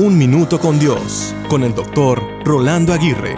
Un Minuto con Dios, con el doctor Rolando Aguirre.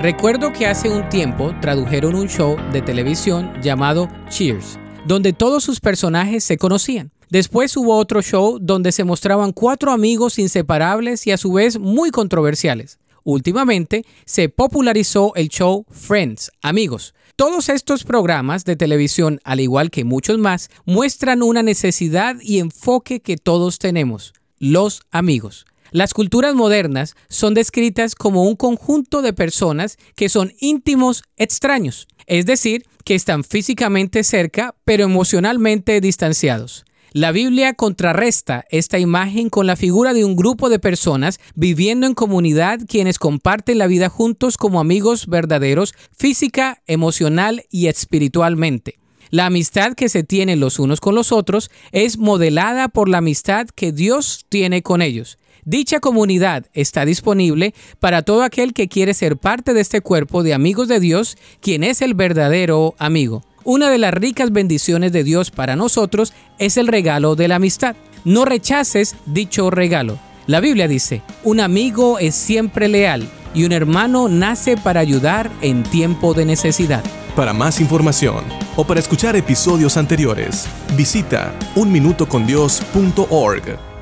Recuerdo que hace un tiempo tradujeron un show de televisión llamado Cheers, donde todos sus personajes se conocían. Después hubo otro show donde se mostraban cuatro amigos inseparables y a su vez muy controversiales. Últimamente se popularizó el show Friends, Amigos. Todos estos programas de televisión, al igual que muchos más, muestran una necesidad y enfoque que todos tenemos, los amigos. Las culturas modernas son descritas como un conjunto de personas que son íntimos extraños, es decir, que están físicamente cerca pero emocionalmente distanciados. La Biblia contrarresta esta imagen con la figura de un grupo de personas viviendo en comunidad quienes comparten la vida juntos como amigos verdaderos física, emocional y espiritualmente. La amistad que se tienen los unos con los otros es modelada por la amistad que Dios tiene con ellos. Dicha comunidad está disponible para todo aquel que quiere ser parte de este cuerpo de amigos de Dios, quien es el verdadero amigo. Una de las ricas bendiciones de Dios para nosotros es el regalo de la amistad. No rechaces dicho regalo. La Biblia dice, un amigo es siempre leal y un hermano nace para ayudar en tiempo de necesidad. Para más información o para escuchar episodios anteriores, visita unminutocondios.org.